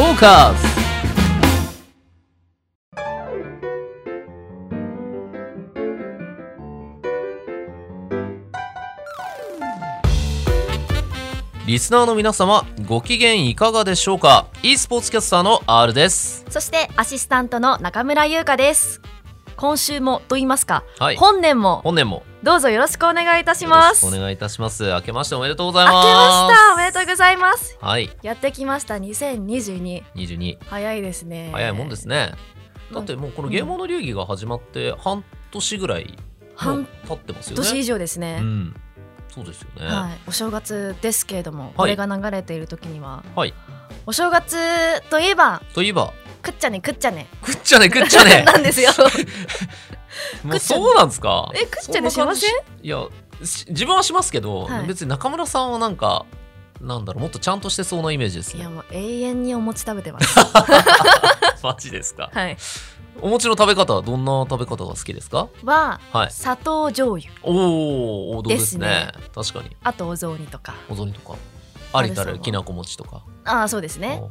トーカーズリスナーの皆様ご機嫌いかがでしょうか？e スポーツキャスターの R です。そしてアシスタントの中村優香です。今週もと言いますか、はい。本年も本年もどうぞよろしくお願いいたします。お願いいたします。明けましておめでとうござい明けますました。おめでとうございます。はい。やってきました。2022 22早いですね。早いもんですね。だってもうこの芸能の流儀が始まって半年ぐらい半経ってますよね。年以上ですね、うん。そうですよね。はい、お正月ですけれども、はい。これが流れている時には。はい。お正月といえばといえば。くっちゃねくっちゃね。くっちゃねくっちゃね。なんですよ もうそうなんですか？えくっちゃねしませ？んいやし自分はしますけど、はい。別に中村さんはなんかなんだろうもっとちゃんとしてそうなイメージですね。いやもう永遠にお餅食べてます。マジですか？はい。お餅の食べ方はどんな食べ方が好きですか？ははい。砂糖醤油。おお王道ですね。確かに。あとお雑煮とか。お雑煮とか。ありたあるきなこ餅とか。ああそうですね。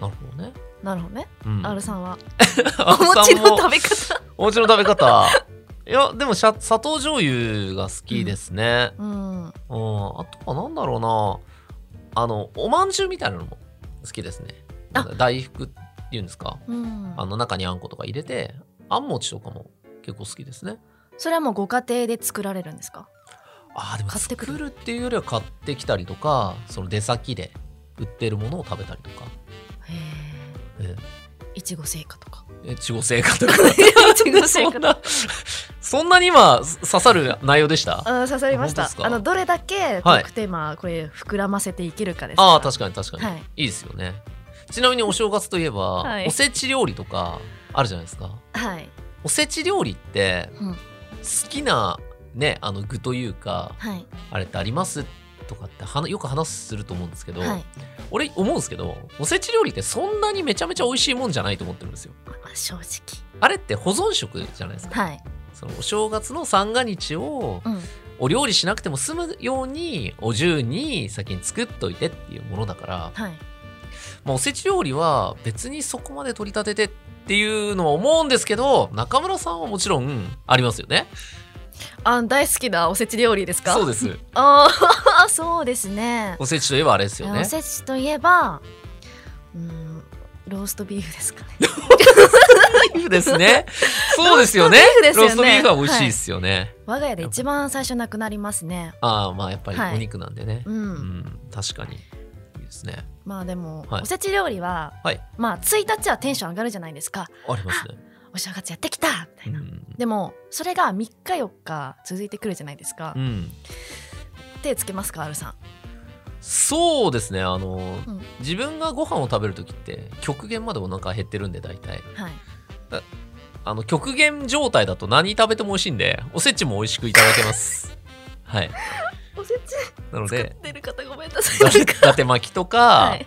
おなるほどねなるほどね、うん。R さんは？あお餅の食べ方？お餅の食べ方？いやでも砂糖醤油が好きですね、うん。うん、あとはなんだろうな。あのおまんじゅうみたいなのも好きですね。大福っていうんですか？うん。あの中にあんことか入れてあん餅とかも結構好きですね。それはもうご家庭で作られるんですか？あーでも買ってくる？作るっていうよりは買ってきたりとかその出先で売ってるものを食べたりとかいちご製菓とか。え越後製菓とか。いちご製そ菓そんなに今刺さる内容でした？あ刺さりました。あのどれだけトテーマこれ膨らませていけるかですああ確かに確かに、はい。い、いですよね。ちなみにお正月といえば、はい。おせち料理とかあるじゃないですか。はい、おせち料理ってうん、好きなねあの具というかはい。あれってあります？とかってはなよく話すると思うんですけど、はい。俺思うんですけどおせち料理ってそんなにめちゃめちゃ美味しいもんじゃないと思ってるんですよ。まあ正直。あれって保存食じゃないですか、はい、そのお正月の三が日をうん、お料理しなくても済むようにお重に先に作っといてっていうものだから、はい。まあ、おせち料理は別にそこまで取り立ててっていうのは思うんですけど中村さんはもちろんありますよねあ大好きなおせち料理ですか？そうです。ああ そうですね。おせちといえばあれですよね。おせちといえばうんローストビーフですかね。ビーフですね。そうですよね。ローストビーフですよね。ローストビーフは美味しいですよね、我が家で一番最初なくなりますね。ああまあやっぱりはい。お肉なんでね、うん、うん確かに。いいですね。まあでも、はい。おせち料理は、はい。まあ1日はテンション上がるじゃないですか。ありますね、お正月やってきた！みたいな、うん。でもそれが3日4日続いてくるじゃないですか、うん、手つけますか R さん？そうですね。あの、うん。自分がご飯を食べる時って極限までお腹減ってるんで大体。はい。あの極限状態だと何食べても美味しいんでおせちも美味しくいただけます。はい。おせちなの作っでてる方ごめんなさい。だ伊達巻きとか、はい。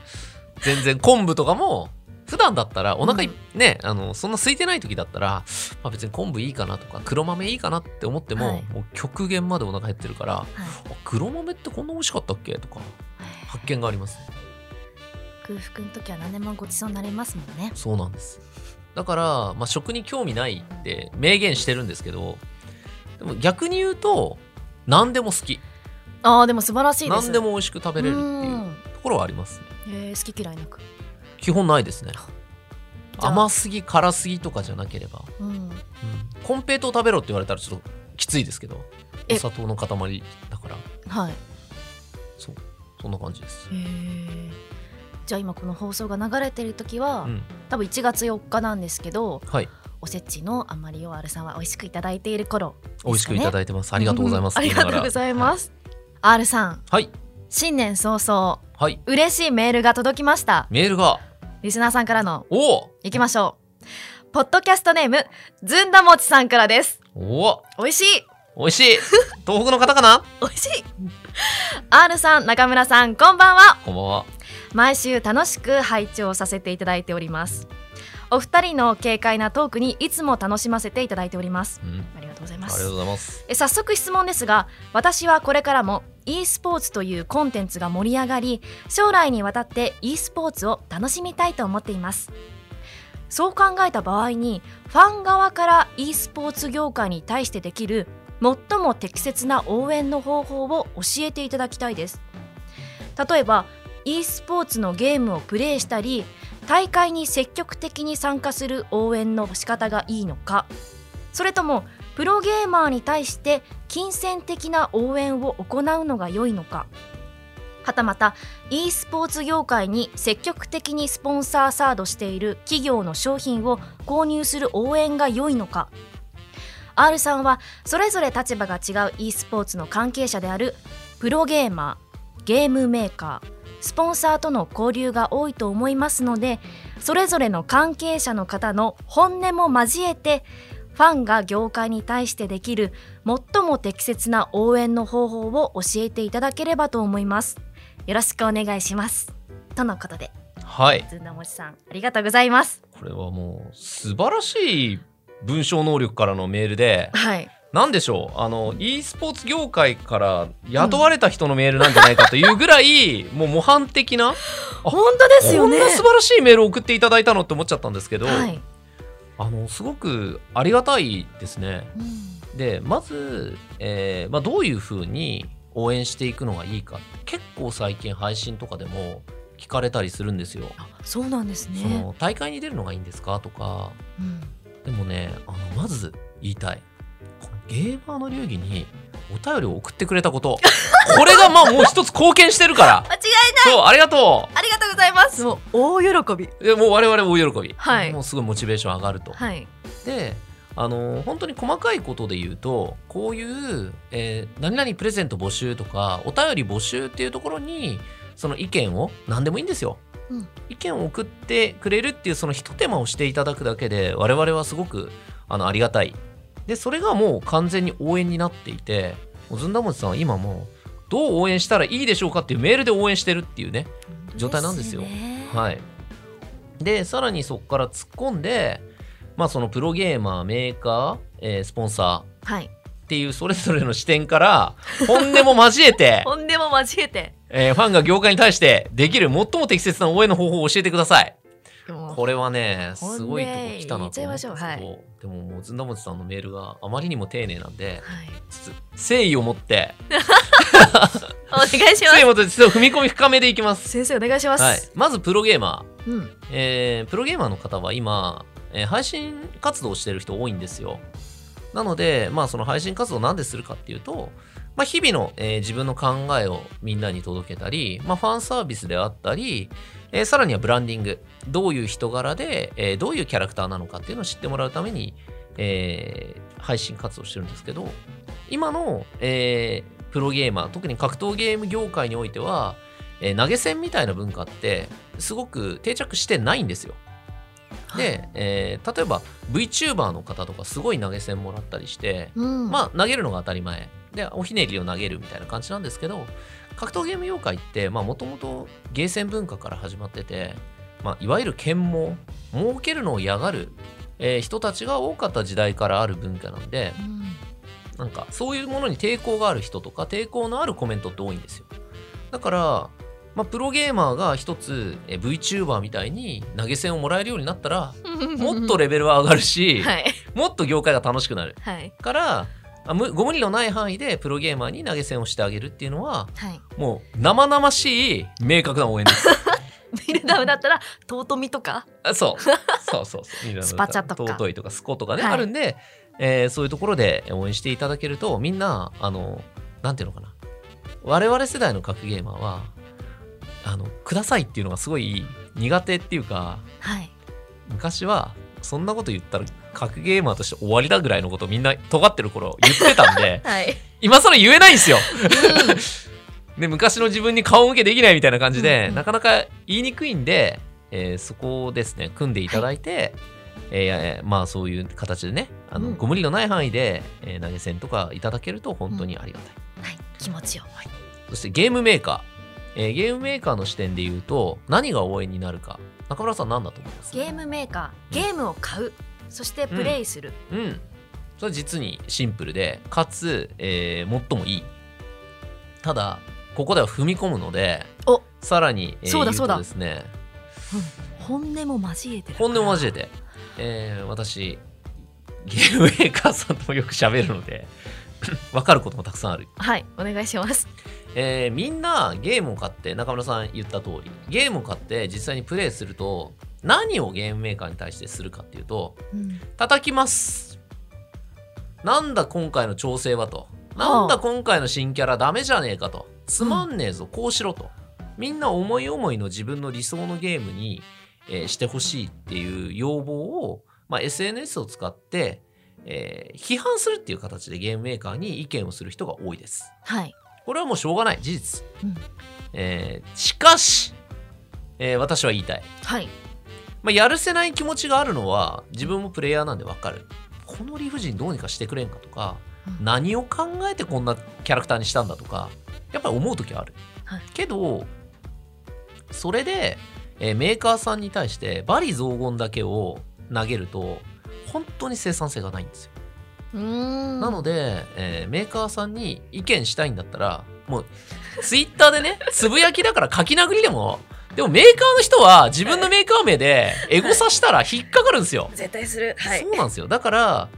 全然昆布とかも普段だったらお腹い、うん。ねあのそんな空いてない時だったら、まあ、別に昆布いいかなとか黒豆いいかなって思っても,、はい。もう極限までお腹減ってるからはい。あ黒豆ってこんな美味しかったっけ？とか発見がありますね。空腹の時は何でもごちそうになりますもんね。そうなんです。だから、まあ、食に興味ないって明言してるんですけどでも逆に言うと何でも好き。ああでも素晴らしいです。何でも美味しく食べれるっていううん。ところはありますね。えー好き嫌いなく基本ないですね。甘すぎ辛すぎとかじゃなければ、うん。うん、コンペイトー食べろって言われたらちょっときついですけど。え。お砂糖の塊だから。はい。そう。そんな感じです。じゃあ今この放送が流れてる時は、うん。多分1月4日なんですけどはい。おせちのあまりを R さんは美味しくいただいている頃美味しくいただいてます。ありがとうございます。ありがとうございます。す、R さん。はい新年早々はい。嬉しいメールが届きました。メールが。リスナーさんからのおお。いきましょう。ポッドキャストネームずんだもちさんからです。おお。美味しい。美味しい。東北の方かな？美味しい。R さん中村さんこんばんは。こんばんは。毎週楽しく拝聴させていただいております。お二人の軽快なトークにいつも楽しませていただいております。うんごございまありがとうすございます。え早速質問ですが私はこれからも e スポーツというコンテンツが盛り上がり将来にわたって e スポーツを楽しみたいと思っています。そう考えた場合にファン側から e スポーツ業界に対してできる最も適切な応援の方法を教えていただきたいです。例えば e スポーツのゲームをプレイしたり大会に積極的に参加する応援の仕方がいいのかそれともプロゲーマーに対して金銭的な応援を行うのが良いのか。はたまた e スポーツ業界に積極的にスポンサーサードしている企業の商品を購入する応援が良いのか。R さんはそれぞれ立場が違う e スポーツの関係者であるプロゲーマーゲームメーカースポンサーとの交流が多いと思いますのでそれぞれの関係者の方の本音も交えてファンが業界に対してできる最も適切な応援の方法を教えていただければと思います。よろしくお願いします。とのことで。はい。ずんだもちさんありがとうございます。これはもう素晴らしい文章能力からのメールではい。何でしょう？あの e スポーツ業界から雇われた人のメールなんじゃないかというぐらい、もう模範的な？本当ですよね。こんな素晴らしいメールを送っていただいたのって思っちゃったんですけど、はい、あのすごくありがたいですね。うん。でまず、えーまあ、どういうふうに応援していくのがいいか結構最近配信とかでも聞かれたりするんですよ。あそうなんですそね、の大会に出るのがいいんですか？とか。うん。でもねあのまず言いたい。このゲーマーの流儀にお便りを送ってくれたこと。これがまあもう一つ貢献してるから。間違いそうありがとありがとうございます。もう大喜び。もう我々大喜び、はい。もうすごいモチベーション上がると。はい。であの本当に細かいことで言うとこういう、えー何々プレゼント募集とかお便り募集っていうところにその意見を何でもいいんですよ、うん。意見を送ってくれるっていうそのひと手間をしていただくだけで我々はすごくあのありがたい。でそれがもう完全に応援になっていてもうずんだもちさんは今もうどう応援したらいいでしょうかっていうメールで応援してるっていうね状態なんですよねはい。で、さらにそこから突っ込んで、まあそのプロゲーマー、メーカー、えースポンサーはいっていうそれぞれの視点から 本音も交えて、本音も交えてえーファンが業界に対してできる最も適切な応援の方法を教えてください。これはね、すごいとこ来たなと思っちゃいましょうはど、でももうずんだもちさんのメールがあまりにも丁寧なんで、はい誠意を持って、お願いします誠意を持ってちょっと踏み込み深めでいきます。先生お願いします、はい。まずプロゲーマー。うんえープロゲーマーの方は今、えー配信活動をしてる人多いんですよ。なので、まあ、その配信活動をなんでするかっていうと、まあ、日々の、えー自分の考えをみんなに届けたり、まあ、ファンサービスであったり、えーさらにはブランディング。どういう人柄で、えーどういうキャラクターなのかっていうのを知ってもらうために、えー配信活動してるんですけど、今の、えープロゲーマー、特に格闘ゲーム業界においては、えー投げ銭みたいな文化ってすごく定着してないんですよ。で、えー例えば VTuber の方とかすごい投げ銭もらったりして、うんまあ投げるのが当たり前でおひねりを投げるみたいな感じなんですけど格闘ゲーム業界ってもともとゲーセン文化から始まってて、まあ、いわゆる剣網儲けるのを嫌がる、えー人たちが多かった時代からある文化なんでうん。なんかそういうものに抵抗がある人とか抵抗のあるコメントって多いんですよ。だから、まあ、プロゲーマーが一つえー VTuber みたいに投げ銭をもらえるようになったら もっとレベルは上がるし、はい。もっと業界が楽しくなる。はい。からご無理のない範囲でプロゲーマーに投げ銭をしてあげるっていうのははい。もう生々しい明確な応援です。ミルダムだったらトートミとか？あそう。そうそうそう。スパチャとか。尊いとかスコとかね、はい。あるんで、えーそういうところで応援していただけるとみんなあのなんていうのかな。我々世代の格ゲーマーはあのくださいっていうのがすごい苦手っていうかはい。昔はそんなこと言ったら格ゲーマーとして終わりだぐらいのことをみんな尖ってる頃言ってたんで はい。今更言えないんですよ。で昔の自分に顔向けできないみたいな感じで、うんうんなかなか言いにくいんで、えーそこをですね組んでいただいて、えーまあそういう形でねあの、うん。ご無理のない範囲で、えー投げ銭とかいただけると本当にありがたい。はい。気持ちをそしてゲームメーカー、えーゲームメーカーの視点で言うと何が応援になるか中村さん何だと思います？ゲームメーカーゲームを買うそしてプレイする、うん。それは実にシンプルでかつ、えー最もいい。ただここでは踏み込むのでおさらに、えーそうだそうだ。ですね本音も交えてる本音を交えて、えー私ゲームメーカーさんともよく喋るので 分かることもたくさんある、はいお願いしますえーみんなゲームを買って中村さん言った通りゲームを買って実際にプレイすると何をゲームメーカーに対してするかっていうとうん。叩きます。なんだ今回の調整はと。はあなんだ今回の新キャラダメじゃねえかと。つまんねえぞ、こうしろと。みんな思い思いの自分の理想のゲームに、えーしてほしいっていう要望を、まあ、SNS を使って、えー批判するっていう形でゲームメーカーに意見をする人が多いです。はいこれはもうしょうがない事実、うん。えーしかし、えー私は言いたい。はい。まあ、やるせない気持ちがあるのは自分もプレイヤーなんでわかる。この理不尽どうにかしてくれんかとか、うん。何を考えてこんなキャラクターにしたんだとかやっぱり思う時はある、はい。けどそれで、えーメーカーさんに対して罵詈雑言だけを投げると本当に生産性がないんですよ、なので、えーメーカーさんに意見したいんだったらもうツイッターでね つぶやきだから書き殴りでもでもメーカーの人は自分のメーカー名でエゴサしたら引っかかるんですよ。絶対する。はい。そうなんですよ。だから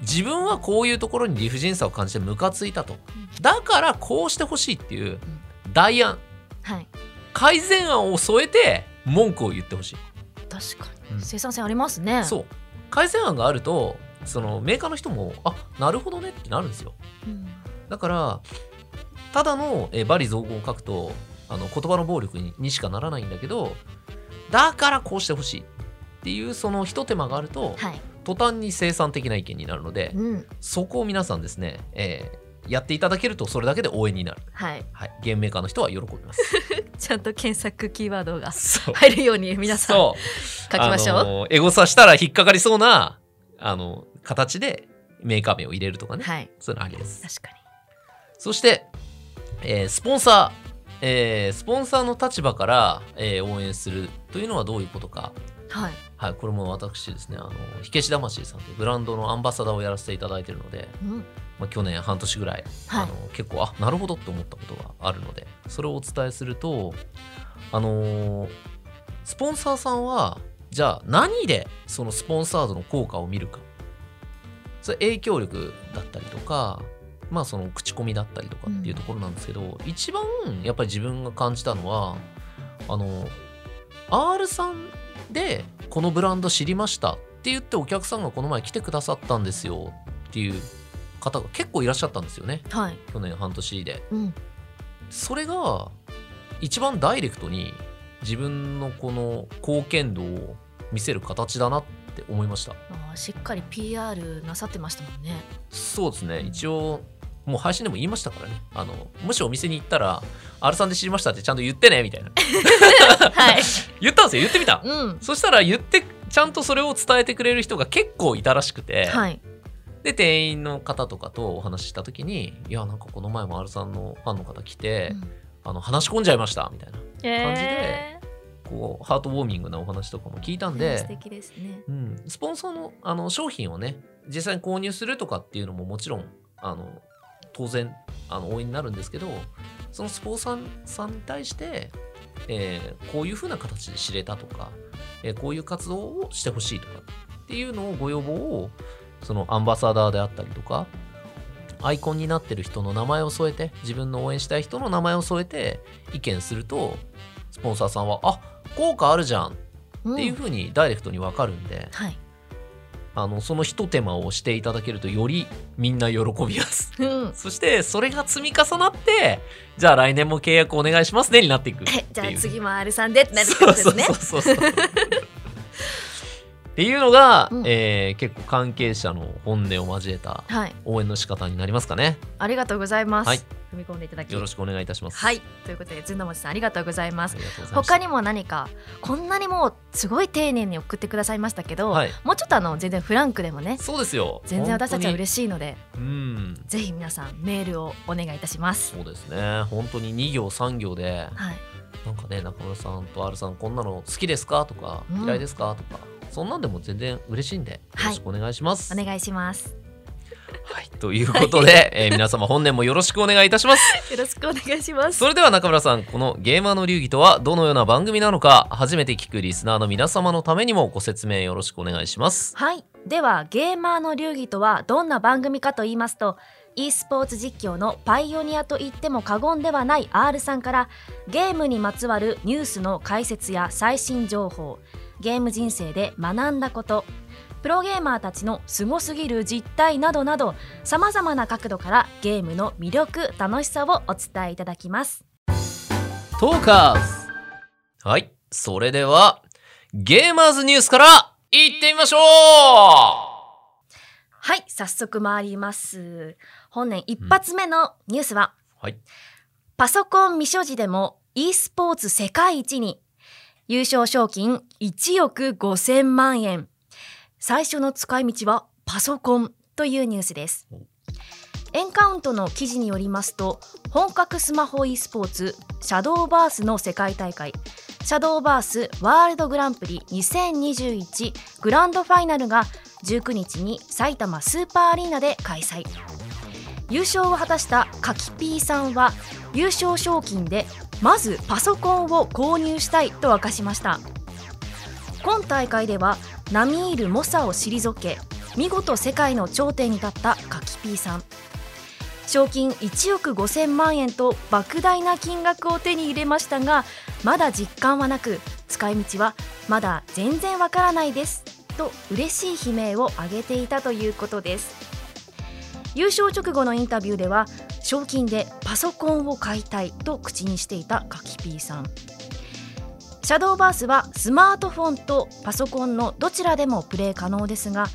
自分はこういうところに理不尽さを感じてムカついたと。だからこうしてほしいっていう代案、はい。改善案を添えて文句を言ってほしい。確かうん。に生産性ありますね。そう。改善案があるとそのメーカーの人もあなるほどねってなるんですよ。うん。だからただのえー罵詈雑言を書くとあの言葉の暴力ににしかならないんだけどだからこうしてほしいっていうその一手間があるとはい。途端に生産的な意見になるのでうん。そこを皆さんですね、えーやっていただけるとそれだけで応援になる、はい。はい、ゲームメーカーの人は喜びます。ちゃんと検索キーワードが入るように皆さん書きましょう、あのエゴサしたら引っかかりそうなあの形でメーカー名を入れるとかね、はい。そういうのありです。確かに。そして、えースポンサー、えースポンサーの立場から、えー応援するというのはどういうことか。はい。はい、これも私ですね、あの、火消し魂さんというブランドのアンバサダーをやらせていただいているので、うん。まあ、去年半年ぐらい、はい。あの結構、あ、なるほどって思ったことがあるので、それをお伝えすると、あのースポンサーさんは、じゃあ何でそのスポンサードの効果を見るか。それ影響力だったりとか、まあその口コミだったりとかっていうところなんですけど、一番やっぱり自分が感じたのは、あの、R さんでこのブランド知りましたって言ってお客さんがこの前来てくださったんですよっていう方が結構いらっしゃったんですよね。はい去年半年で。うんそれが一番ダイレクトに自分のこの貢献度を見せる形だなって思いました。あーしっかり PR なさってましたもんねそうですね。一応、もう配信でも言いましたからね。あの、もしお店に行ったら、R さんで知りましたってちゃんと言ってね、みたいな。はい 言ったんですよ。言ってみた。うんそしたら言って、ちゃんとそれを伝えてくれる人が結構いたらしくて、はいで、店員の方とかとお話しした時に、いや、なんかこの前も R さんのファンの方来て、あの、話し込んじゃいました、みたいな。感じでえこう、ハートウォーミングなお話とかも聞いたんーで、素敵ですね。うん、スポンサーのあの商品をね実際に購入するとかっていうのももちろんあの当然あの応援になるんですけどそのスポンサーさんに対して、えーこういうふうな形で知れたとか、えーこういう活動をしてほしいとかっていうのをご要望をそのアンバサダーであったりとかアイコンになってる人の名前を添えて自分の応援したい人の名前を添えて意見するとスポンサーさんはあ効果あるじゃんっていううんふうにダイレクトに分かるんで、はいあのそのひと手間をしていただけるとよりみんな喜びます。うん そしてそれが積み重なってじゃあ来年も契約お願いしますねになっていくっていう。えじゃあ次も R さんでってなるってことですねそうそうそうそう。っていうのが、うんえー結構関係者の本音を交えたはい応援の仕方になりますかね。ありがとうございます、はい踏み込んでいただきよろしくお願いいたします。はいということでずんだもちさんありがとうございます。他にも何かこんなにもうすごい丁寧に送ってくださいましたけど、はい、もうちょっとあの全然フランクでもねそうですよ。全然私たちは。嬉しいのでうん。ぜひ皆さんメールをお願いいたしますそうですね。本当に2行3行ではいなんかね、中村さんと R さん、こんなの好きですか？とか、うん嫌いですか？とか、そんなんでも全然嬉しいんで、よはい。ろしくお願いします。お願いします。ということで、えー皆様本年もよろしくお願いいたします。よろしくお願いします。それでは中村さんこのゲーマーの流儀とはどのような番組なのか初めて聞くリスナーの皆様のためにもご説明よろしくお願いします。はい。ではゲーマーの流儀とはどんな番組かと言いますと e スポーツ実況のパイオニアと言っても過言ではない R さんからゲームにまつわるニュースの解説や最新情報ゲーム人生で学んだこと。プロゲーマーたちのすごすぎる実態などなどさまざまな角度からゲームの魅力楽しさをお伝えいただきます。トーカーズ。はいそれではゲーマーズニュースからいってみましょう。はい早速参ります。本年一発目のニュースは、はい。パソコン未所持でも e スポーツ世界一に優勝賞金1億5000万円。最初の使い道はパソコンというニュースです。エンカウントの記事によりますと本格スマホ e スポーツシャドーバースの世界大会シャドーバースワールドグランプリ2021グランドファイナルが19日に埼玉スーパーアリーナで開催。優勝を果たしたカキピーさんは優勝賞金でまずパソコンを購入したいと明かしました。今大会ではナミール・モサを退け見事世界の頂点に立ったカキピーさん。賞金1億5000万円と莫大な金額を手に入れましたがまだ実感はなく使い道はまだ全然わからないですと嬉しい悲鳴を上げていたということです。優勝直後のインタビューでは賞金でパソコンを買いたいと口にしていたカキピーさん。シャドーバースはスマートフォンとパソコンのどちらでもプレイ可能ですが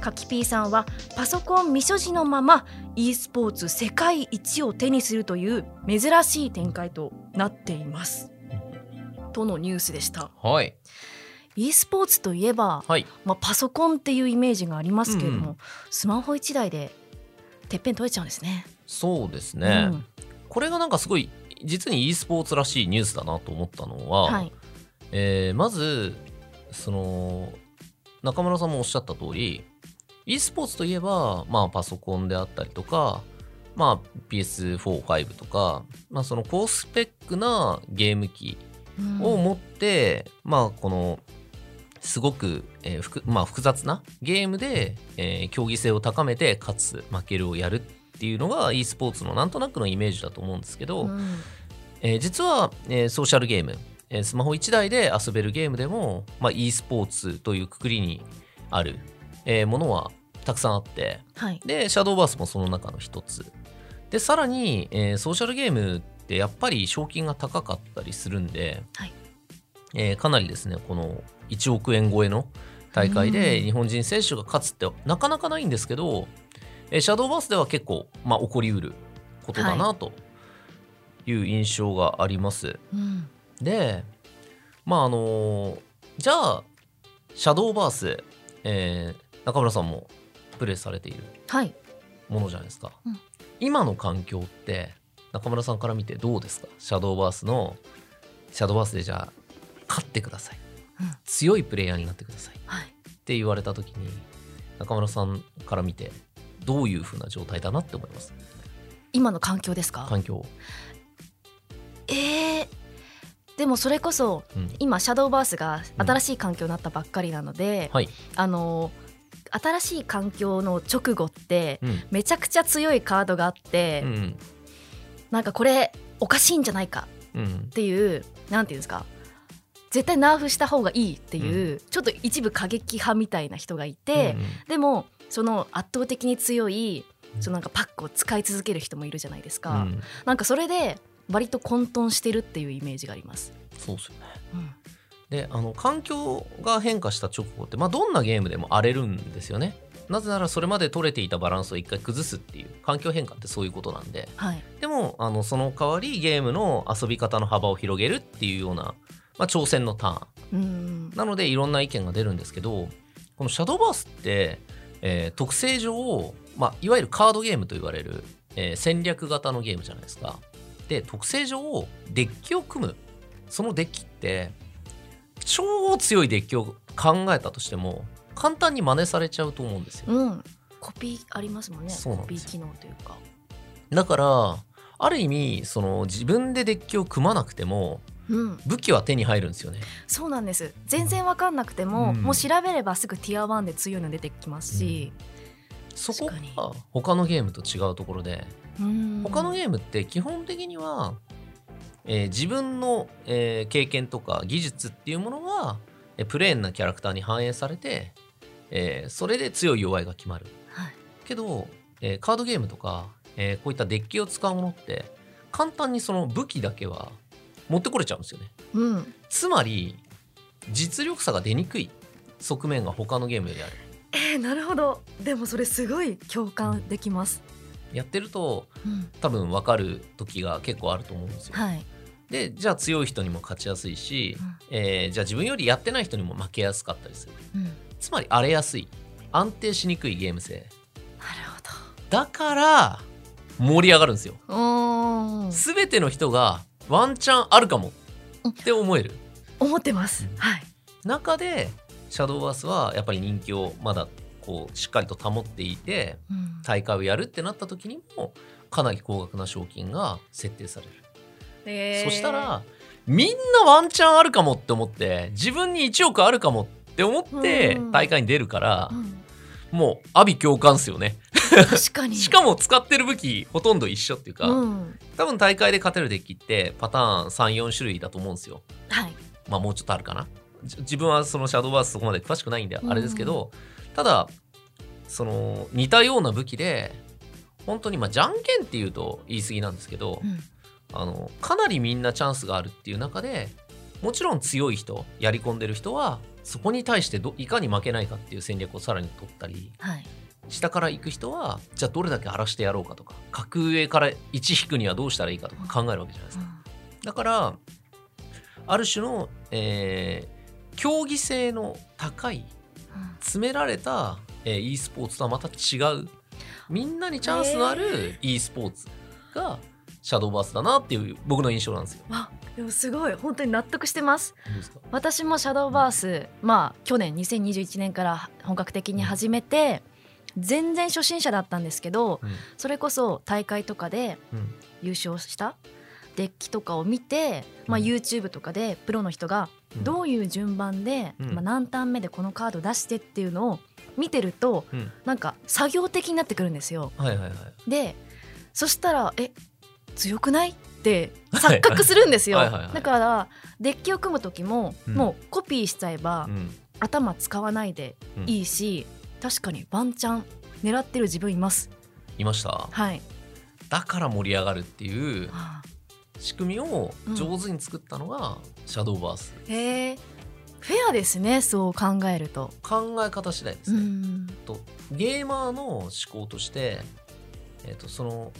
カキピーさんはパソコン未所持のまま e スポーツ世界一を手にするという珍しい展開となっています。とのニュースでした。はい。e スポーツといえば、はいまあ、パソコンっていうイメージがありますけれども、うん。スマホ1台でてっぺん取れちゃうんですね。そうですね、うん。これがなんかすごい実に e スポーツらしいニュースだなと思ったのは、はい、えーまずその中村さんもおっしゃった通り e スポーツといえば、まあ、パソコンであったりとか、まあ、PS45 とか、まあ、その高スペックなゲーム機うんを持って、まあこのすごく、えー複まあ、複雑なゲームで、えー競技性を高めて勝つ負けるをやるっていうのが e スポーツのなんとなくのイメージだと思うんですけど、うん。えー実は、えーソーシャルゲーム、えースマホ1台で遊べるゲームでも、まあ、e スポーツというくくりにある、えーものはたくさんあってはい。でシャドーバースもその中の一つ。でさらに、えーソーシャルゲームってやっぱり賞金が高かったりするんで、はい。えーかなりですねこの1億円超えの大会で日本人選手が勝つってなかなかないんですけど、えーシャドーバースでは結構、まあ、起こりうることだなとい。う印象があります。うん。でまああのじゃあシャドーバース、えー中村さんもプレイされているはい。ものじゃないですか、うん。今の環境って中村さんから見てどうですか？シャドーバースのシャドーバースでじゃあ勝ってください、うん強いプレイヤーになってください。っはい。て言われた時に中村さんから見てどういう風な状態だなって思います？今の環境ですか？環境、えー、でもそれこそうん。今シャドーバースが新しい環境になったばっかりなので、はい、あの新しい環境の直後ってうん。めちゃくちゃ強いカードがあって、うんなんかこれおかしいんじゃないかうん。っていうなんていうんですか？絶対ナーフした方がいいっていう、ちょっと一部過激派みたいな人がいて、でもその圧倒的に強いそのなんかパックを使い続ける人もいるじゃないですか、うん。うんなんかそれで割と混沌してるっていうイメージがあります。そうですよね。うんであの環境が変化した直後って、まあ、どんなゲームでも荒れるんですよね。なぜならそれまで取れていたバランスを一回崩すっていう環境変化ってそういうことなんで。はい、でもあのその代わりゲームの遊び方の幅を広げるっていうような、まあ、挑戦のターン。うん。なのでいろんな意見が出るんですけどこのシャドーバースって、えー特性上、まあ、いわゆるカードゲームと言われる、えー戦略型のゲームじゃないですか。で特性上デッキを組む。そのデッキって超強いデッキを考えたとしても簡単に真似されちゃうと思うんですよ。うん。コピーありますもんね。コピー機能というか。だからある意味その自分でデッキを組まなくてもうん武器は手に入るんですよね。そうなんです。全然わかんなくても、うん。もう調べればすぐティア1で強いの出てきますし、そこ確かに。が他のゲームと違うところで。うん。他のゲームって基本的には、えー自分の、えー経験とか技術っていうものが、えープレーンなキャラクターに反映されて、えーそれで強い弱いが決まる。はい。けど、えーカードゲームとか、えーこういったデッキを使うものって簡単にその武器だけは持ってこれちゃうんですよね。うん、つまり実力差が出にくい。側面が他のゲームよりある。えー、なるほど。でもそれすごい共感できます、やってるとうん、多分分かる時が結構あると思うんですよ。はい、でじゃあ強い人にも勝ちやすいし、うん。えーじゃあ自分よりやってない人にも負けやすかったりする。うん、つまり荒れやすい。安定しにくいゲーム性。なるだから盛り上がるんですよ。ほどおー。全ての人がワンチャンあるかも。って思える。思ってます、うん。はい。中でシャドーバースはやっぱり人気をまだこうしっかりと保っていてうん。大会をやるってなった時にもかなり高額な賞金が設定される。えー。そしたらみんなワンチャンあるかもって思って自分に1億あるかもって思ってうん。大会に出るからうんもう阿鼻共感っすよね。確かに。しかも使ってる武器ほとんど一緒っていうか、うん、多分大会で勝てるデッキってパターン34種類だと思うんですよ。はい。まあもうちょっとあるかな。じ自分はそのシャドーバースそこまで詳しくないん。であれですけど、ただその似たような武器で本当にまあじゃんけんっていうと言い過ぎなんですけど、うん。あのかなりみんなチャンスがあるっていう中でもちろん強い人やり込んでる人はそこに対してどいかに負けないかっていう戦略をさらに取ったりはい。下から行く人はじゃあどれだけ荒らしてやろうかとか格上から1引くにはどうしたらいいかとか考えるわけじゃないですか。だからある種の、えー競技性の高い詰められた、えー e スポーツとはまた違うみんなにチャンスのある e スポーツがシャドーバースだなっていう僕の印象なんですよ。わでもすごい本当に納得してます。私もシャドーバースまあ去年2021年から本格的に始めて全然初心者だったんですけどうん。それこそ大会とかでうん。優勝したデッキとかを見て、まあ、うん。YouTube とかでプロの人がうん。どういう順番で、うん。まあ、何ターン目でこのカード出してっていうのを見てるとうん。なんか作業的になってくるんですよ。はいはいはい。でそしたらえ強くない？って錯覚するんですよ。だからデッキを組む時も、うん。もうコピーしちゃえば、うん。頭使わないでいいし、確かにワンチャン狙ってる自分います。いました？はい、だから盛り上がるっていうはあ。仕組みを上手に作ったのがシャドーバース。へえフェアですねそう考えると。考え方次第ですうね。ん。とゲーマーの思考として、えっとその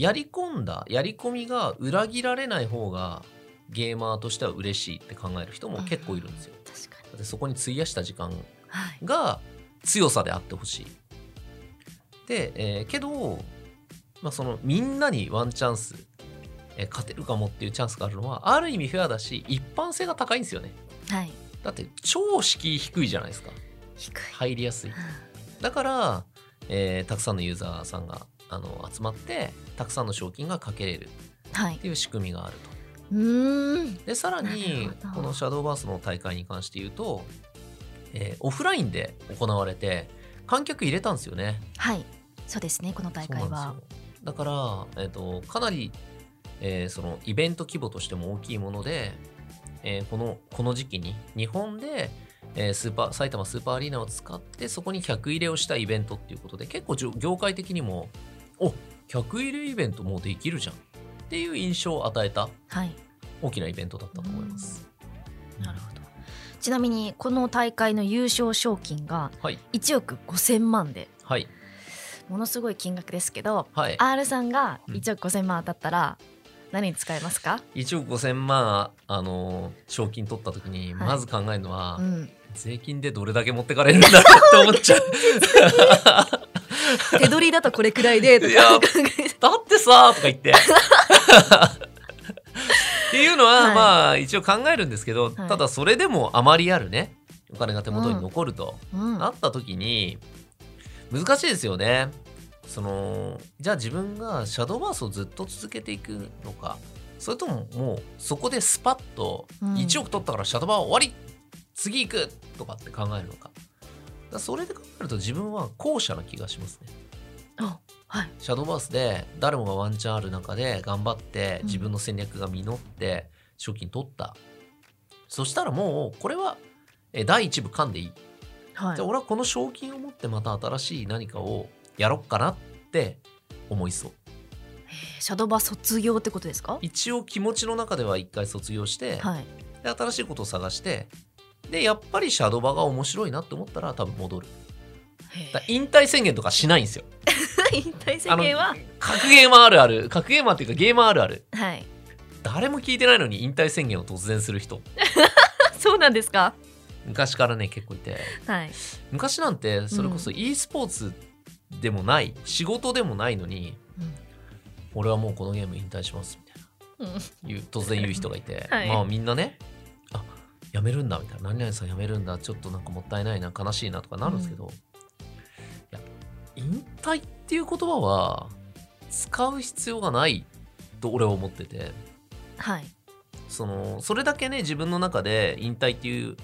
やり込んだやり込みが裏切られない方がゲーマーとしては嬉しいって考える人も結構いるんですよ。確かにそこに費やした時間はいが強さであってほしい。で、えーけど、まあ、そのみんなにワンチャンス、えー勝てるかもっていうチャンスがあるのはある意味フェアだし一般性が高いんですよね。はいだって超敷居低いじゃないですか低い、入りやすい。だから、えーたくさんのユーザーさんがあの集まってたくさんの賞金がかけれるはい。っていう仕組みがあると。うーん。でさらなにこのシャドーバースの大会に関して言うと、えーオフラインで行われて観客入れたんですよね。はい。そうですねこの大会は。だから、えー、とかなり、えーそのイベント規模としても大きいもので、えーこのこの時期に日本で、えースーパー埼玉スーパーアリーナを使ってそこに客入れをしたイベントっていうことで結構業界的にもお客入れイベントもうできるじゃん。っていう印象を与えた。はい。大きなイベントだったと思います。なるほど。ちなみにこの大会の優勝賞金がはい。1億5000万ではい。ものすごい金額ですけどはい。R さんがうん。1億5000万当たったら何に使えますか、1億5000万あの賞金取った時にはい。まず考えるのは、うん、税金でどれだけ持ってかれるんだって思っちゃう 手取りだとこれくらいでといやか考えてだってさとか言って。っていうのは、はい。まあ一応考えるんですけど、はい。ただそれでもあまりあるね。お金が手元に残ると、うん。なった時に難しいですよね。そのじゃあ自分がシャドーバースをずっと続けていくのか。それとももうそこでスパッとうん。1億取ったからシャドーバー終わり。次行く。とかって考えるのかだそれで考えると自分は後者な気がしますね。あはい。シャドーバースで誰もがワンチャンある中で頑張ってうん。自分の戦略が実って賞金取った、そしたらもうこれはえ第一部噛んでいい。はい。じゃあ俺はこの賞金を持ってまた新しい何かをやろっかなって思いそう。えーシャドーバー卒業ってことですか？一応気持ちの中では一回卒業して、はい。で新しいことを探してでやっぱりシャドーバーが面白いなって思ったら多分戻る。引退宣言とかしないんですよ。ー 引退宣言は？格ゲーマーあるある。格ゲーマーっていうかゲーマーあるある。はい。誰も聞いてないのに引退宣言を突然する人。そうなんですか？昔からね結構いて。はい。昔なんてそれこそ e スポーツでもない、仕事でもないのに俺はもうこのゲーム引退しますみたいな。うん。突然言う人がいて、はい。まあみんなねあやめるんだみたいな。何々さんやめるんだ。ちょっとなんかもったいないな。悲しいなとかなるんですけど、いや引退っていう言葉は使う必要がないと俺は思ってて。はい。そのそれだけね自分の中で引退っていう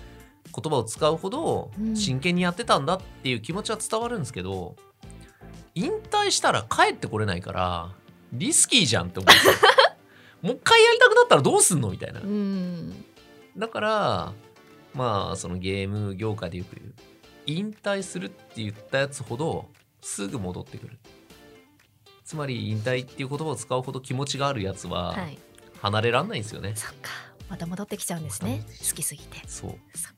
言葉を使うほどうん。真剣にやってたんだっていう気持ちは伝わるんですけど、引退したら帰ってこれないからリスキーじゃんって思う。んですよもう一回やりたくなったらどうすんのみたいな。うんだからまあそのゲーム業界でよく言う引退するって言ったやつほどすぐ戻ってくる。つまり引退っていう言葉を使うほど気持ちがあるやつははい。離れらんないんですよね、そっか。また戻ってきちゃうんですね。好きすぎて。そう。そっ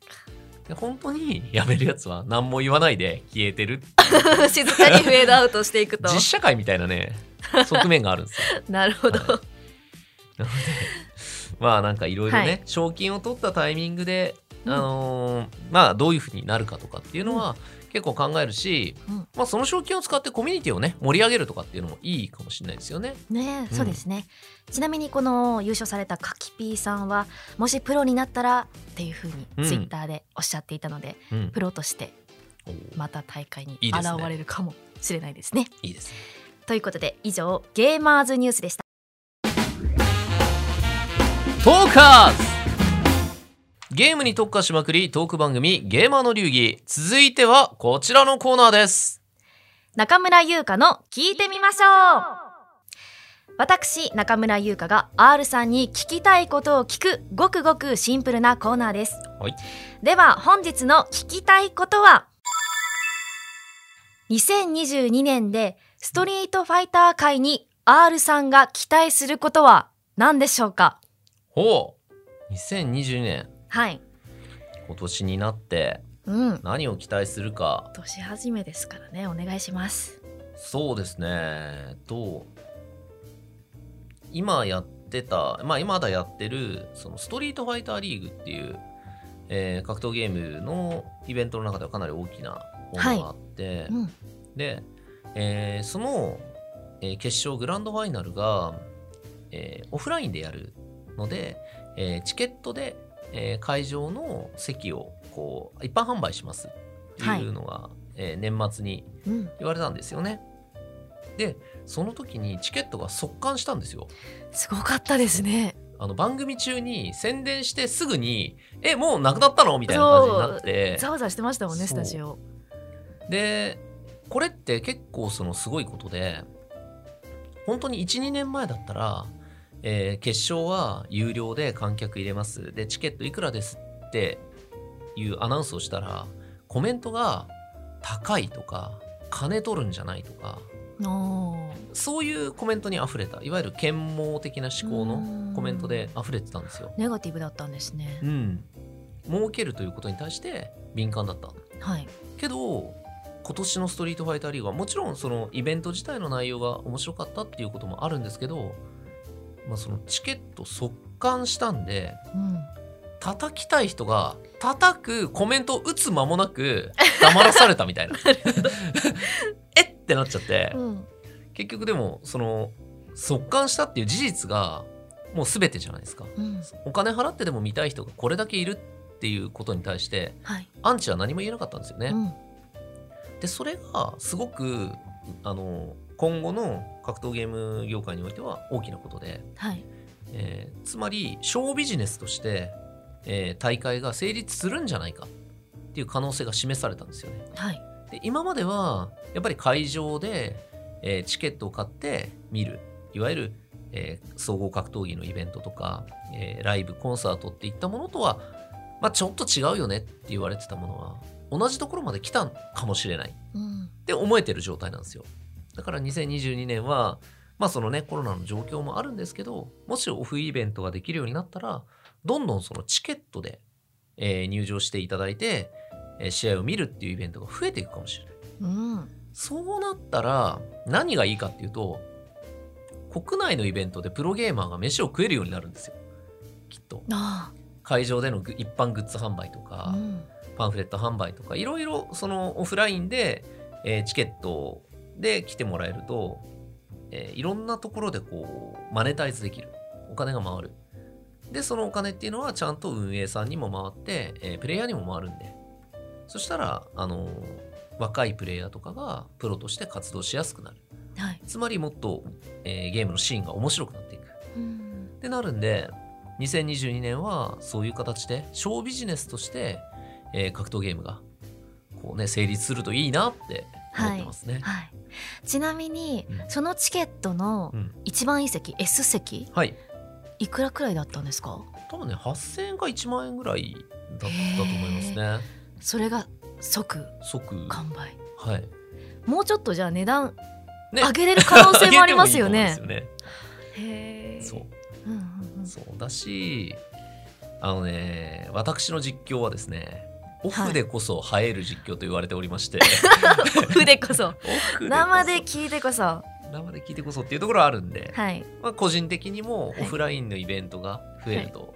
で本当に辞めるやつは何も言わないで消えてるか 静かにフェードアウトしていくと。実社会みたいなね側面があるんですよ。なるほど、はい。なのでまあなんかいろいろね、はい。賞金を取ったタイミングで、うん。あのーまあどういうふうになるかとかっていうのは結構考えるし、うん。まあその賞金を使ってコミュニティをね盛り上げるとかっていうのもいいかもしれないですよね。ねうん。そうですね、ちなみにこの優勝されたカキピーさんはもしプロになったらっていうふううん。にツイッターでおっしゃっていたので、うん。プロとしてまた大会に現れるかもしれないですね。いいですね。ということで以上ゲーマーズニュースでした。トーカーズ。ゲームに特化しまくりトーク番組ゲーマーの流儀。続いてはこちらのコーナーです。中村優香の聞いてみましょう。私中村優香が R さんに聞きたいことを聞くごくごくシンプルなコーナーです、はい。では本日の聞きたいことは2022年でストリートファイター界に R さんが期待することは何でしょうか？ほう2022年。はい。今年になってうん。何を期待するか。年始めですからね。お願いします。そうですね。と今やってたまあ今まだやってるそのストリートファイターリーグっていう、えー格闘ゲームのイベントの中ではかなり大きなものがあって、うん。で、えーその、えー決勝グランドファイナルが、えーオフラインでやるので、えーチケットで、えー会場の席をこう一般販売します。っていうのが、えー年末にうん。言われたんですよね。でその時にチケットが速乾したんですよ。すごかったですね。あの番組中に宣伝してすぐに「えもうなくなったの?」みたいな感じになって。ざわざわしてましたもんねスタジオ。でこれって結構そのすごいことで本当に12年前だったら、えー決勝は有料で観客入れます。でチケットいくらですっていうアナウンスをしたらコメントが高いとか金取るんじゃないとかそういうコメントに溢れたいわゆる啓蒙的な思考のコメントで溢れてたんですよ。ネガティブだったんですね。うん、儲けるということに対して敏感だった。はい。けど今年のストリートファイターリーグはもちろんそのイベント自体の内容が面白かったっていうこともあるんですけど、まあ、そのチケット速乾したんでうん。叩きたい人が叩くコメントを打つ間もなく黙らされたみたいな。えってなっちゃってうん。結局でもその速乾したっていう事実がもう全てじゃないですか。うん。お金払ってでも見たい人がこれだけいるっていうことに対してはい。アンチは何も言えなかったんですよね、うん。でそれがすごくあの今後の格闘ゲーム業界においては大きなことで、はい。えーつまりショービジネスとして、えー大会が成立するんじゃないかっていう可能性が示されたんですよね。はい。で今まではやっぱり会場で、えーチケットを買って見るいわゆる、えー総合格闘技のイベントとか、えーライブコンサートっていったものとは、まあ、ちょっと違うよねって言われてたものは同じところまで来たかもしれない。うん。って思えてる状態なんですよだから2022年はまあそのねコロナの状況もあるんですけどもしオフイベントができるようになったらどんどんそのチケットで、えー入場していただいて、えー試合を見るっていうイベントが増えていくかもしれない。うん。そうなったら何がいいかっていうと国内のイベントでプロゲーマーが飯を食えるようになるんですよ。きっと。あ会場でのグ一般グッズ販売とあか、うん。パンフレット販売とかいろいろそのオフラインで、えーチケットで来てもらえると、えーいろんなところでこうマネタイズできる。お金が回る。でそのお金っていうのはちゃんと運営さんにも回って、えープレイヤーにも回るんで。そしたらあのー若いプレイヤーとかがプロとして活動しやすくなる。はい。つまりもっと、えーゲームのシーンが面白くなっていく。うん。ってなるんで2022年はそういう形でショービジネスとして、えー格闘ゲームがこうね成立するといいなって思ってますね。はい。ちなみにうん。そのチケットのうん。一番いい席 S 席はい。いくらくらいだったんですか？多分ね8000円か1万円ぐらいだったと思いますね。それが即即。完売。はい、もうちょっとじゃあ値段ね。上げれる可能性もありますよね。いいと思へえうんですよね。う。んうんうん。そうそうだしあのね私の実況はですねオフでこそ映える実況と言われておりまして、オフでこそ。生で聞いてこそ。は生で聞いてこそっていうところはあるんで、い。まあ、個人的にもはい。オフラインのイベントが増えると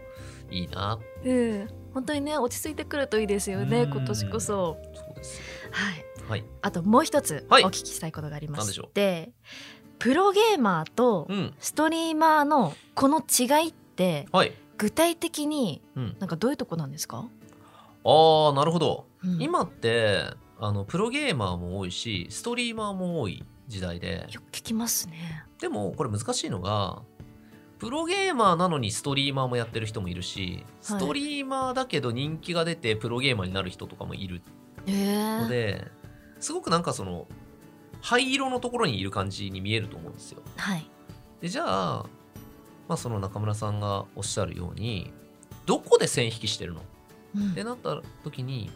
い。いな、うん。本当にね落ち着いてくるといいですよねうん。今年こそ。そうですよ。はい。はい。あともう一つおはい。聞きしたいことがありまして、プロゲーマーとうん。ストリーマーのこの違いってはい、具体的にうん、なんかどういうとこなんですか、ああなるほど、うん。今ってあのプロゲーマーも多いしストリーマーも多い時代で。よく聞きますね。でもこれ難しいのがプロゲーマーなのにストリーマーもやってる人もいるしストリーマーだけど人気が出てプロゲーマーになる人とかもいるのですごくなんかその灰色のところにいる感じに見えると思うんですよ。はい。でじゃあ、まあ、その中村さんがおっしゃるようにどこで線引きしてるの？っうん。てなった時に、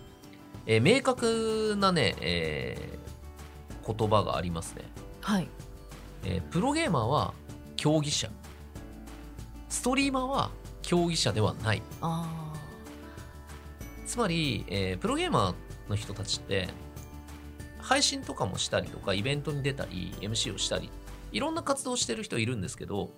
えー明確なね、えー言葉がありますね、はい。えープロゲーマーは競技者。ストリーマーは競技者ではない。あつまり、えープロゲーマーの人たちって配信とかもしたりとかイベントに出たり MC をしたりいろんな活動をしてる人いるんですけど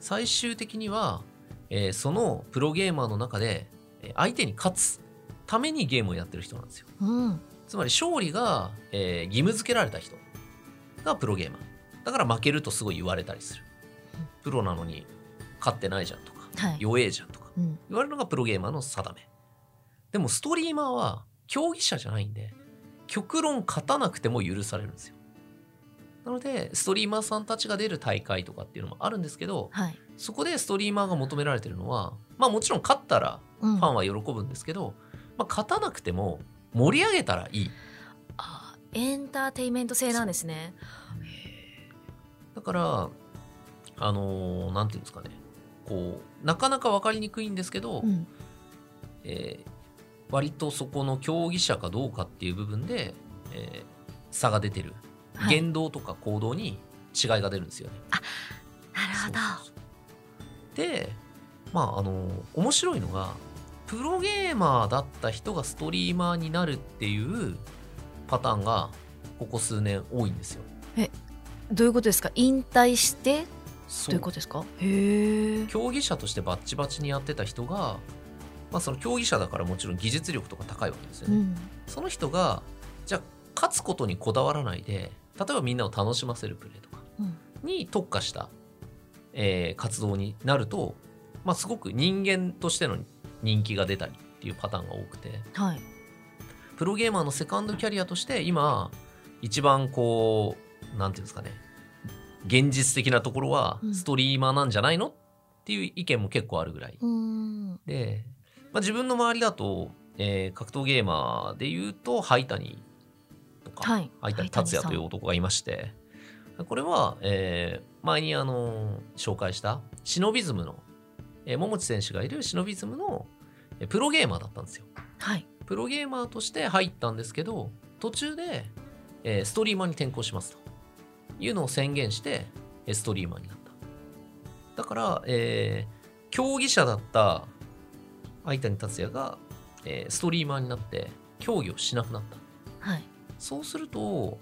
最終的には、えーそのプロゲーマーの中でえー相手に勝つためにゲームをやってる人なんですよ。ーうん。つまり勝利が、えー義務付けられた人がプロゲーマー。だから負けるとすごい言われたりする。プロなのに勝ってないじゃんとかはい。弱えじゃんとかうん。言われるのがプロゲーマーの定め。でもストリーマーは競技者じゃないんで、極論勝たなくても許されるんですよ。なので、ストリーマーさんたちが出る大会とかっていうのもあるんですけど、はい。そこでストリーマーが求められてるのは、まあもちろん勝ったらうん。ファンは喜ぶんですけど、まあ勝たなくても盛り上げたらいい。あーエンターテインメント性なんですね。だから、あのーなんていうんですかね、こう、なかなか分かりにくいんですけど、うん。えー割とそこの競技者かどうかっていう部分で、えー差が出てる。はい言動とか行動に違いが出るんですよね。なるほど。でまああの面白いのがプロゲーマーだった人がストリーマーになるっていうパターンがここ数年多いんですよ。どういうことですか？引退して？そどういうことですか？へえ競技者としてバッチバチにやってた人が、まあ、その競技者だからもちろん技術力とか高いわけですよね。うん。その人がじゃあ勝つことにこだわらないで例えばみんなを楽しませるプレーとかうん。に特化した、えー活動になると、まあ、すごく人間としての人気が出たりっていうパターンが多くて、はい。プロゲーマーのセカンドキャリアとして今一番こうなんていうんですかね現実的なところはうん。ストリーマーなんじゃないのっていう意見も結構あるぐらい。うん。で、まあ、自分の周りだと、えー格闘ゲーマーで言うとハイタニとか、はい。ハイタニ達也という男がいましてこれは、えー前にあの紹介したシノビズムの、えー桃地選手がいるシノビズムのえープロゲーマーだったんですよ。はい。プロゲーマーとして入ったんですけど途中で、えーストリーマーに転向しますと。いうのを宣言してえーストリーマーになった。だから、えー競技者だった相谷達也が、えーストリーマーになって競技をしなくなった。はいそうすると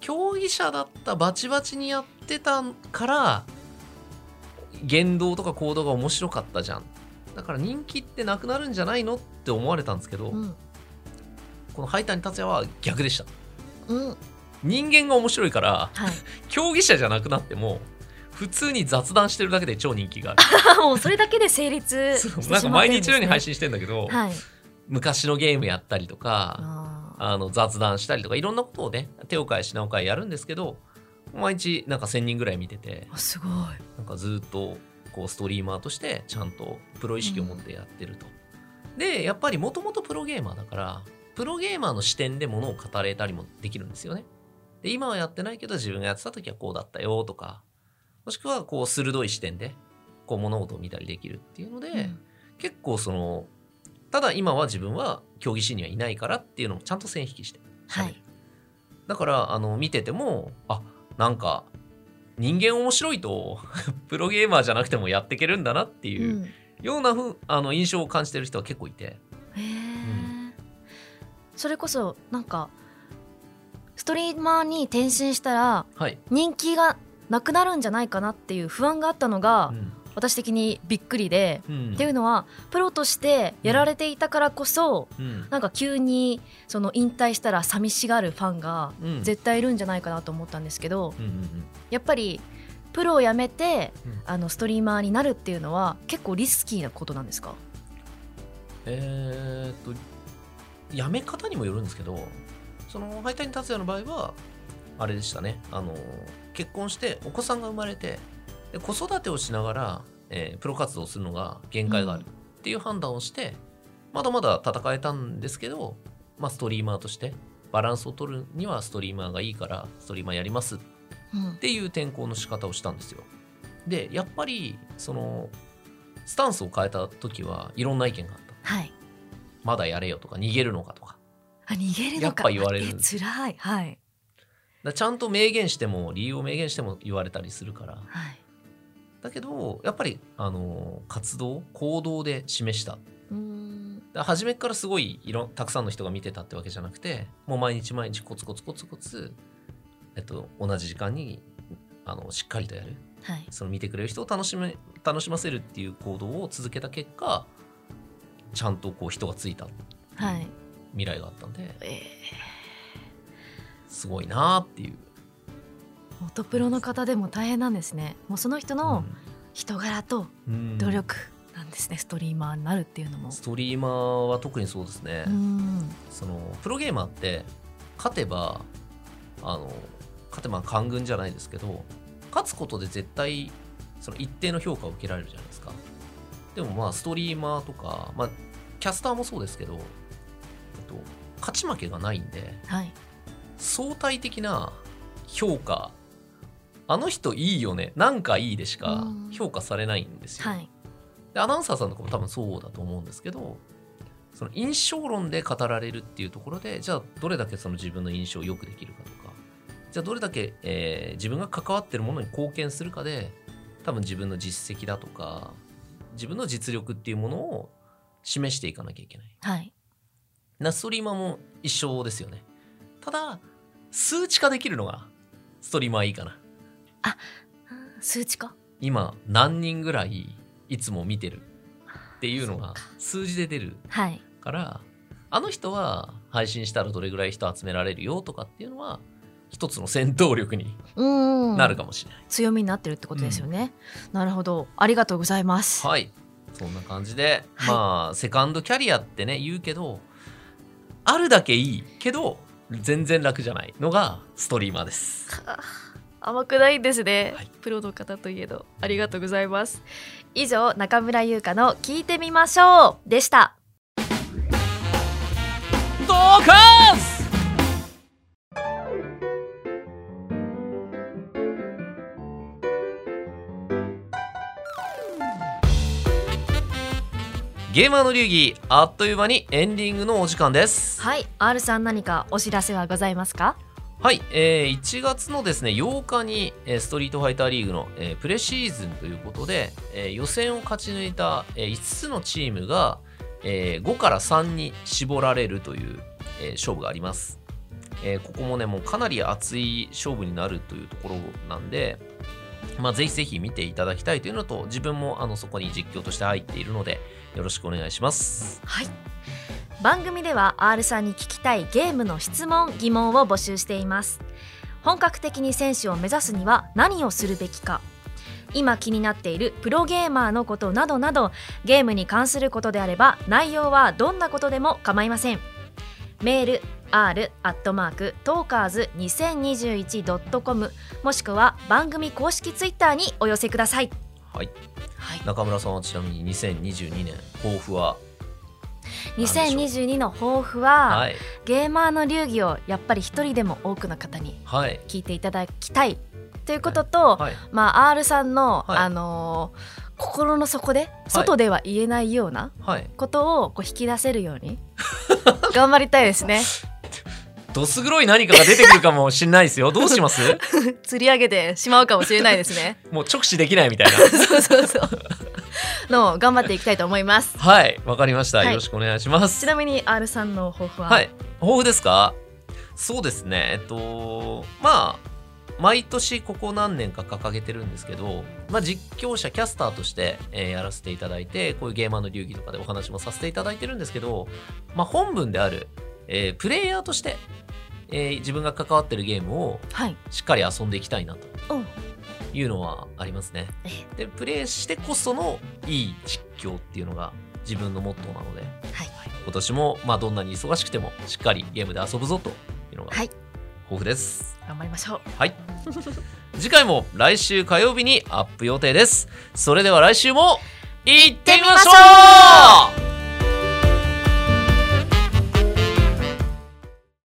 競技者だったバチバチにやってたから言動とか行動が面白かったじゃん。だから人気ってなくなるんじゃないのって思われたんですけど、うん。このハイタニ達也は逆でした。うん。人間が面白いからはい。競技者じゃなくなっても普通に雑談してるだけで超人気がある。もうそれだけで成立なんか毎日のように配信してんだけど、はい。昔のゲームやったりとかあの雑談したりとかいろんなことをね手を変え品を変えやるんですけど毎日なんか1000人ぐらい見ててあすごいなんかずっとこうストリーマーとしてちゃんとプロ意識を持ってやってると。でやっぱりもともとプロゲーマーだからプロゲーマーの視点でものを語れたりもできるんですよね。で今はやってないけど自分がやってた時はこうだったよとかもしくはこう鋭い視点でこう物事を見たりできるっていうので、うん結構そのただ今は自分は競技士にはいないからっていうのをちゃんと線引きしてはい。だからあの見ててもあなんか人間面白いと プロゲーマーじゃなくてもやっていけるんだなっていううん。ようなふうあの印象を感じてる人は結構いて。それこそなんかストリーマーに転身したらはい、人気がなくなるんじゃないかなっていう不安があったのが、うん私的にびっくりで、うん。っていうのはプロとしてやられていたからこそ、うん。なんか急にその引退したら寂しがるファンがうん。絶対いるんじゃないかなと思ったんですけど、うんうんうん。やっぱりプロを辞めて、うん。あのストリーマーになるっていうのは結構リスキーなことなんですか？えーっとやめ方にもよるんですけどそのハイタニ達也の場合はあれでしたね。あの結婚してお子さんが生まれてで子育てをしながら、えープロ活動をするのが限界があるっていう判断をして、まだまだ戦えたんですけど、まあ、ストリーマーとしてバランスを取るにはストリーマーがいいからストリーマーやりますっうん。ていう転校の仕方をしたんですよ。でやっぱりそのスタンスを変えた時はいろんな意見があった。はい。まだやれよとか逃げるのかとか。あ逃げるのか。やっぱ言われるえ辛い。はい。だちゃんと明言しても理由を明言しても言われたりするからはいだけどやっぱりあの活動行動で示した。初めからすごいいろたくさんの人が見てたってわけじゃなくてもう毎日毎日コツコツコツコツ、えっと、同じ時間にあのしっかりとやる。はい。その見てくれる人を楽しめ楽しませるっていう行動を続けた結果ちゃんとこう人がついたはい。未来があったんでえすごいなーっていう。ー元プロの方でも大変なんですね。もうその人の人柄とうん。努力なんですね、ストリーマーになるっていうのも。ストリーマーは特にそうですね、うん。そのプロゲーマーって勝てばあの勝てば官軍じゃないですけど勝つことで絶対その一定の評価を受けられるじゃないですか。でもまあストリーマーとか、まあ、キャスターもそうですけど、えっと、勝ち負けがないんではい。相対的な評価あの人いいよねなんかいいでしかうん評価されないんですよ、はいでアナウンサーさんとかも多分そうだと思うんですけどその印象論で語られるっていうところでじゃあどれだけその自分の印象を良くできるかとかじゃあどれだけ、えー自分が関わってるものに貢献するかで多分自分の実績だとか自分の実力っていうものを示していかなきゃいけない。はいナストリーマーも一緒ですよね。ただ数値化できるのがストリーマーいいかな。数値化？今何人ぐらいいつも見てる？っていうのが数字で出る。はい。からあの人は配信したらどれぐらい人集められるよとかっていうのは一つの戦闘力にうんなるかもしれない、強みになってるってことですよね、なるほど。ありがとうございます。はい。そんな感じで、はい。まあセカンドキャリアってね言うけどあるだけいいけど全然楽じゃないのがストリーマーです甘くないですね、はい。プロの方といえど。ありがとうございます。以上中村優香の聞いてみましょうでした。ドカンスゲーマーの流儀あっという間にエンディングのお時間です。はい。R さん何かお知らせはございますか？はい、えー1月のですね8日に、えーストリートファイターリーグの、えープレシーズンということで、えー予選を勝ち抜いた、えー5つのチームが、えー5から3に絞られるという、えー勝負があります、えーここもねもうかなり熱い勝負になるというところなんで、まあ、ぜひぜひ見ていただきたいというのと自分もあのそこに実況として入っているのでよろしくお願いします。はい。番組では R さんに聞きたいゲームの質問疑問を募集しています。本格的に選手を目指すには何をするべきか。今気になっているプロゲーマーのことなどなどゲームに関することであれば内容はどんなことでも構いません。メール r アットマークトーカーズ 2021.com もしくは番組公式ツイッターにお寄せください。はい。はい。中村さんはちなみに2022年抱負は2022の抱負は、はい。ゲーマーの流儀をやっぱり一人でも多くの方にはい。聞いていただきたいということと、はい。まあ R さんの、はい。あのー心の底で外では言えないようなはい。ことをこう引き出せるように頑張りたいですね。どす黒い何かが出てくるかもしれないですよ。どうします？釣り上げてしまうかもしれないですね。もう直視できないみたいな。そうそうそうのを頑張っていきたいと思います。はい、わかりました。はい。よろしくお願いします。ちなみに R さんの抱負は、はい、抱負ですか？そうですね。えっと、まあ、毎年ここ何年か掲げてるんですけど、まあ、実況者キャスターとして、えーやらせていただいてこういうゲーマーの流儀とかでお話もさせていただいてるんですけど、まあ、本文である、えープレイヤーとして、えー自分が関わってるゲームをはい。しっかり遊んでいきたいなと。う。んいうのはありますね。えでプレイしてこそのいい実況っていうのが自分のモットーなのではい今年もまあどんなに忙しくてもしっかりゲームで遊ぶぞというのがはい抱負です。頑張りましょうはい。次回も来週火曜日にアップ予定です。それでは来週も行ってみましょう